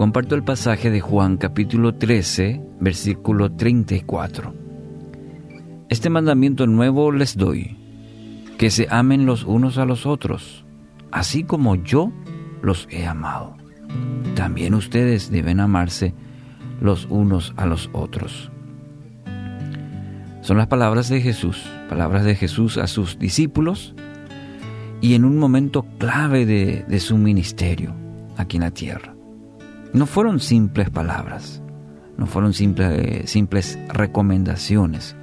comparto el pasaje de Juan capítulo 13, versículo 34. Este mandamiento nuevo les doy, que se amen los unos a los otros, así como yo los he amado. También ustedes deben amarse los unos a los otros. Son las palabras de Jesús, palabras de Jesús a sus discípulos y en un momento clave de, su ministerio aquí en la tierra. No fueron simples palabras, no fueron simples, recomendaciones.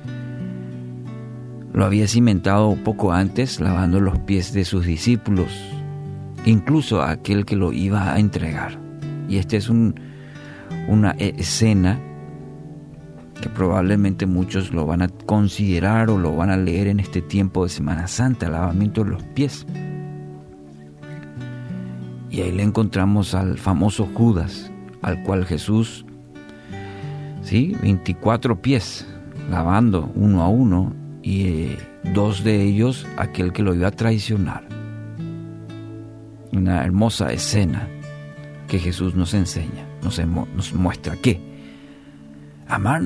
Lo había cimentado poco antes lavando los pies de sus discípulos, incluso a aquel que lo iba a entregar. Y esta es una escena que probablemente muchos lo van a considerar o lo van a leer en este tiempo de Semana Santa, lavamiento de los pies. Y ahí le encontramos al famoso Judas, al cual Jesús, sí, 24 pies, lavando uno a uno, y eh, dos de ellos aquel que lo iba a traicionar. Una hermosa escena que Jesús nos enseña, nos, nos muestra que amar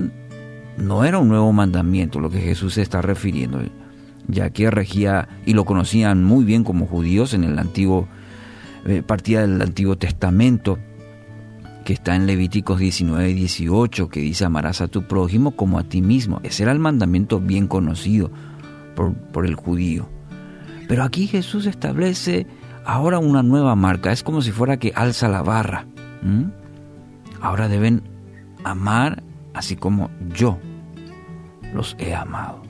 no era un nuevo mandamiento lo que Jesús se está refiriendo, ya que regía y lo conocían muy bien como judíos en el antiguo, eh, partida del Antiguo Testamento, que está en Levíticos 19 y 18, que dice amarás a tu prójimo como a ti mismo. Ese era el mandamiento bien conocido por, el judío. Pero aquí Jesús establece ahora una nueva marca, es como si fuera que alza la barra. Ahora deben amar así como yo los he amado.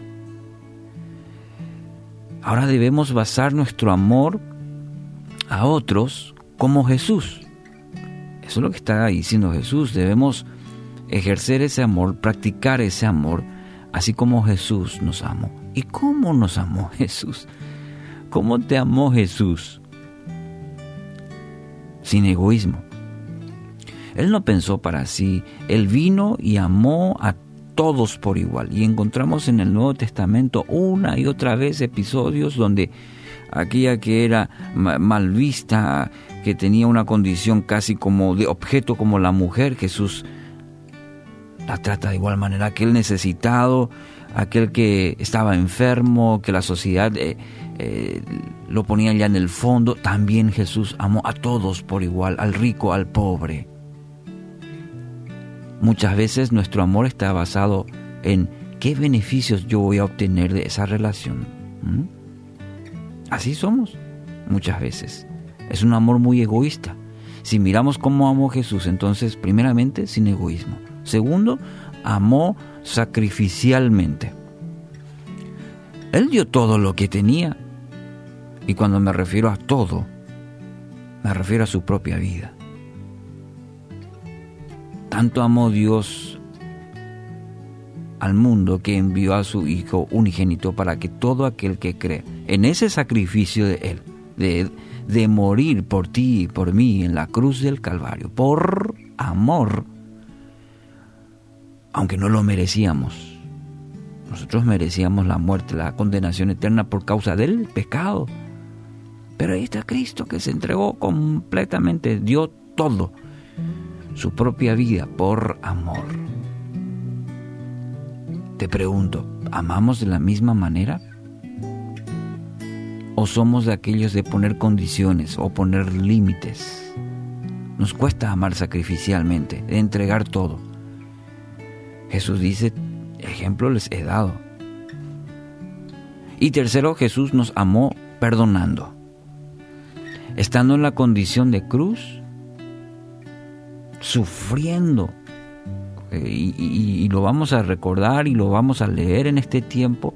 Ahora debemos basar nuestro amor a otros como Jesús. Eso es lo que está diciendo Jesús. Debemos ejercer ese amor, practicar ese amor, así como Jesús nos amó. ¿Y cómo nos amó Jesús? ¿Cómo te amó Jesús? Sin egoísmo. Él no pensó para sí, Él vino y amó a todos por igual. Y encontramos en el Nuevo Testamento una y otra vez episodios donde aquella que era mal vista, que tenía una condición casi como de objeto como la mujer, Jesús la trata de igual manera, aquel necesitado, aquel que estaba enfermo, que la sociedad eh, eh, lo ponía ya en el fondo, también Jesús amó a todos por igual, al rico, al pobre. Muchas veces nuestro amor está basado en qué beneficios yo voy a obtener de esa relación. Así somos muchas veces. Es un amor muy egoísta. Si miramos cómo amó Jesús, entonces, primeramente, sin egoísmo. Segundo, amó sacrificialmente. Él dio todo lo que tenía. Y cuando me refiero a todo, me refiero a su propia vida. Tanto amó Dios al mundo que envió a su Hijo unigénito para que todo aquel que cree en ese sacrificio de Él, de, morir por ti y por mí en la cruz del Calvario, por amor, aunque no lo merecíamos. Nosotros merecíamos la muerte, la condenación eterna por causa del pecado. Pero ahí está Cristo que se entregó completamente, dio todo su propia vida por amor. Te pregunto, ¿amamos de la misma manera? ¿O somos de aquellos de poner condiciones o poner límites? Nos cuesta amar sacrificialmente, de entregar todo. Jesús dice, ejemplo les he dado. Y tercero, Jesús nos amó perdonando. Estando en la condición de cruz, sufriendo. Eh, y, lo vamos a recordar y lo vamos a leer en este tiempo.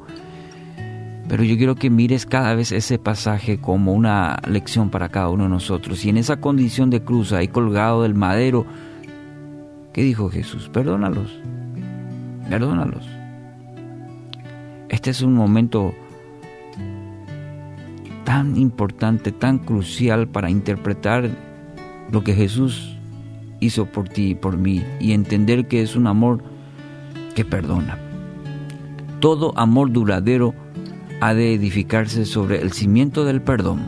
Pero yo quiero que mires cada vez ese pasaje como una lección para cada uno de nosotros. Y en esa condición de cruz, ahí colgado del madero, ¿qué dijo Jesús? Perdónalos, perdónalos. Este es un momento tan importante, tan crucial para interpretar lo que Jesús hizo por ti y por mí y entender que es un amor que perdona. Todo amor duradero ha de edificarse sobre el cimiento del perdón,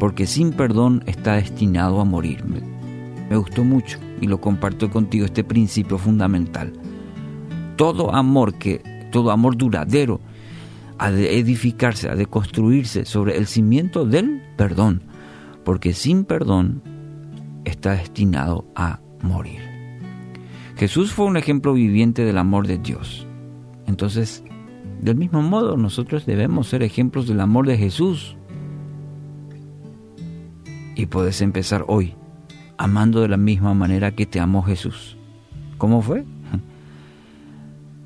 porque sin perdón está destinado a morir. Me, gustó mucho y lo comparto contigo, este principio fundamental. Todo amor que, todo amor duradero, ha de edificarse, ha de construirse sobre el cimiento del perdón, porque sin perdón está destinado a morir. Jesús fue un ejemplo viviente del amor de Dios. Entonces, del mismo modo, nosotros debemos ser ejemplos del amor de Jesús. Y puedes empezar hoy amando de la misma manera que te amó Jesús. ¿Cómo fue?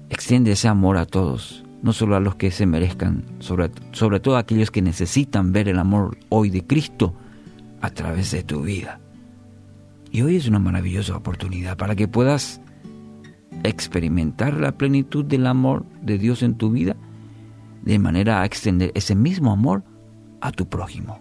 Extiende ese amor a todos, no solo a los que se merezcan, sobre, sobre todo a aquellos que necesitan ver el amor hoy de Cristo a través de tu vida. Y hoy es una maravillosa oportunidad para que puedas experimentar la plenitud del amor de Dios en tu vida de manera a extender ese mismo amor a tu prójimo.